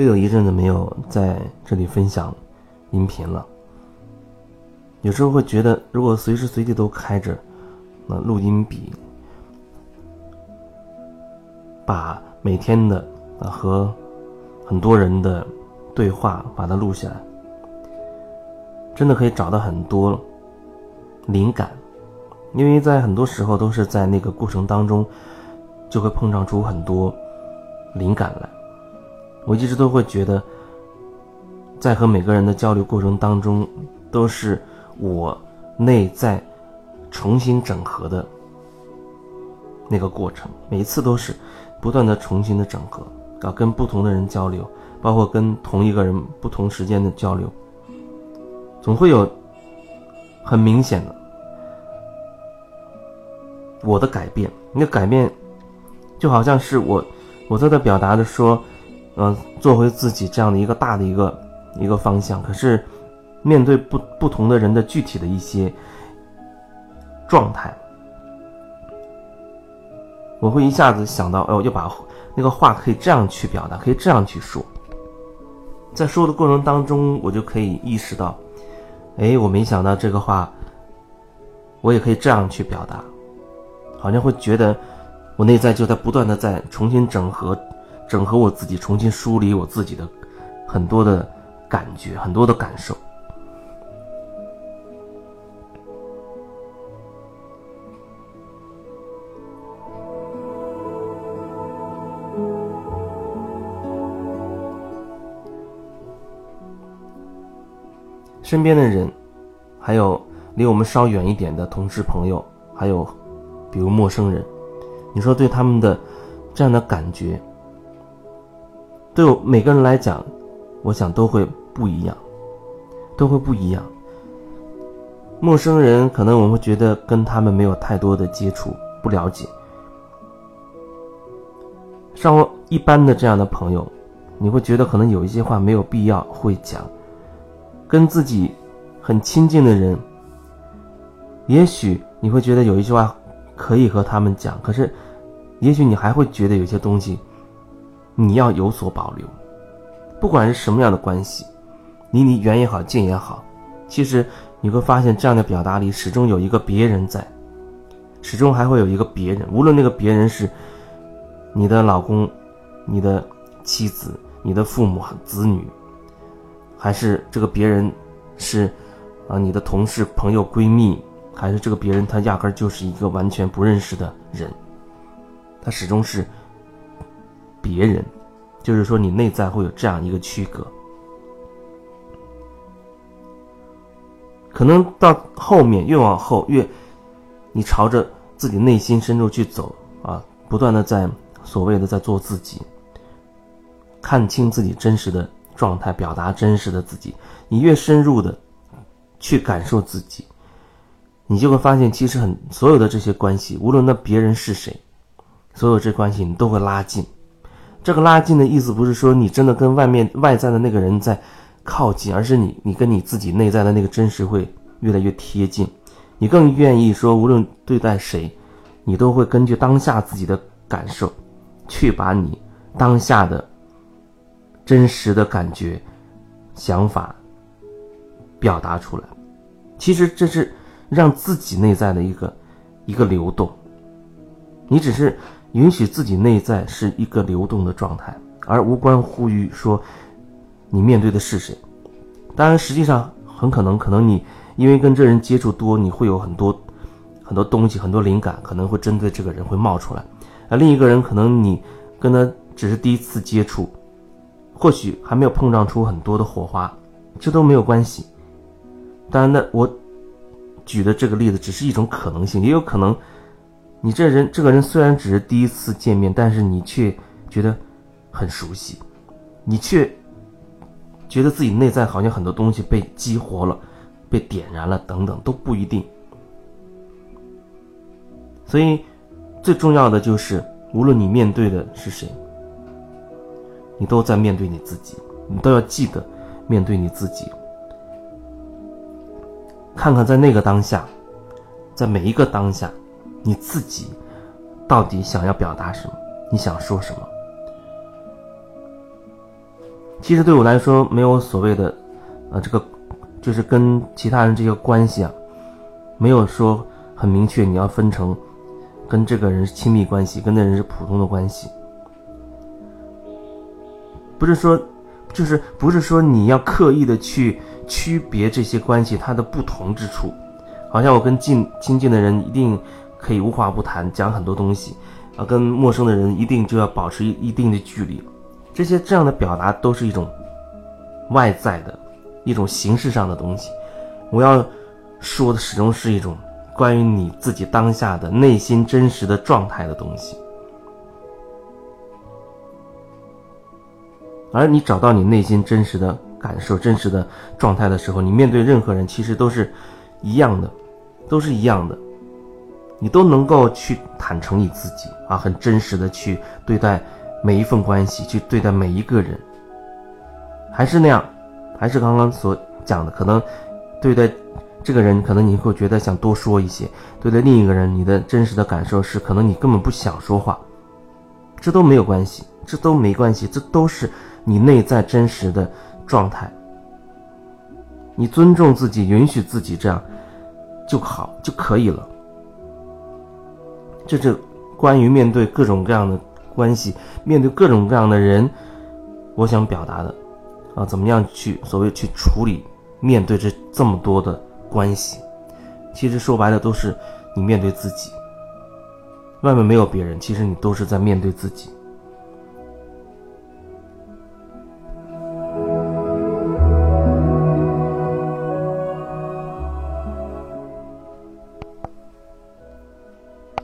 又有一阵子没有在这里分享音频了。有时候会觉得，如果随时随地都开着那录音笔，把每天的啊和很多人的对话把它录下来，真的可以找到很多灵感，因为在很多时候都是在那个过程当中，就会碰撞出很多灵感来。我一直都会觉得，在和每个人的交流过程当中，都是。我内在重新整合的那个过程，每一次都是不断的重新的整合啊，跟不同的人交流，包括跟同一个人不同时间的交流，总会有很明显的我的改变。那个改变就好像是我我在这表达的说，嗯，做回自己这样的一个大的一个一个方向，可是。面对不不同的人的具体的一些状态，我会一下子想到，哦，就把那个话可以这样去表达，可以这样去说。在说的过程当中，我就可以意识到，哎，我没想到这个话，我也可以这样去表达，好像会觉得我内在就在不断的在重新整合，整合我自己，重新梳理我自己的很多的感觉，很多的感受。身边的人，还有离我们稍远一点的同事朋友，还有比如陌生人，你说对他们的这样的感觉，对我每个人来讲，我想都会不一样，都会不一样。陌生人可能我们会觉得跟他们没有太多的接触，不了解。像我一般的这样的朋友，你会觉得可能有一些话没有必要会讲。跟自己很亲近的人，也许你会觉得有一句话可以和他们讲，可是，也许你还会觉得有些东西你要有所保留。不管是什么样的关系，离你远也好，近也好，其实你会发现这样的表达里始终有一个别人在，始终还会有一个别人，无论那个别人是你的老公、你的妻子、你的父母子女。还是这个别人，是，啊，你的同事、朋友、闺蜜，还是这个别人，他压根儿就是一个完全不认识的人，他始终是别人，就是说你内在会有这样一个区隔。可能到后面越往后越，你朝着自己内心深处去走啊，不断的在所谓的在做自己，看清自己真实的。状态表达真实的自己，你越深入的去感受自己，你就会发现，其实很所有的这些关系，无论那别人是谁，所有这关系你都会拉近。这个拉近的意思不是说你真的跟外面外在的那个人在靠近，而是你你跟你自己内在的那个真实会越来越贴近。你更愿意说，无论对待谁，你都会根据当下自己的感受，去把你当下的。真实的感觉、想法表达出来，其实这是让自己内在的一个一个流动。你只是允许自己内在是一个流动的状态，而无关乎于说你面对的是谁。当然，实际上很可能，可能你因为跟这人接触多，你会有很多很多东西、很多灵感，可能会针对这个人会冒出来。而另一个人，可能你跟他只是第一次接触。或许还没有碰撞出很多的火花，这都没有关系。当然，那我举的这个例子只是一种可能性，也有可能你这人这个人虽然只是第一次见面，但是你却觉得很熟悉，你却觉得自己内在好像很多东西被激活了、被点燃了等等，都不一定。所以，最重要的就是，无论你面对的是谁。你都在面对你自己，你都要记得面对你自己。看看在那个当下，在每一个当下，你自己到底想要表达什么？你想说什么？其实对我来说，没有所谓的，呃，这个就是跟其他人这些关系啊，没有说很明确你要分成跟这个人是亲密关系，跟那人是普通的关系。不是说，就是不是说你要刻意的去区别这些关系它的不同之处，好像我跟近亲近的人一定可以无话不谈，讲很多东西，啊，跟陌生的人一定就要保持一定的距离。这些这样的表达都是一种外在的一种形式上的东西，我要说的始终是一种关于你自己当下的内心真实的状态的东西。而你找到你内心真实的感受、真实的状态的时候，你面对任何人其实都是一样的，都是一样的，你都能够去坦诚你自己啊，很真实的去对待。每一份关系去对待每一个人，还是那样，还是刚刚所讲的，可能对待这个人，可能你会觉得想多说一些；对待另一个人，你的真实的感受是，可能你根本不想说话。这都没有关系，这都没关系，这都是你内在真实的状态。你尊重自己，允许自己这样就好就可以了。这是关于面对各种各样的。关系面对各种各样的人，我想表达的，啊，怎么样去所谓去处理面对这这么多的关系？其实说白了都是你面对自己，外面没有别人，其实你都是在面对自己。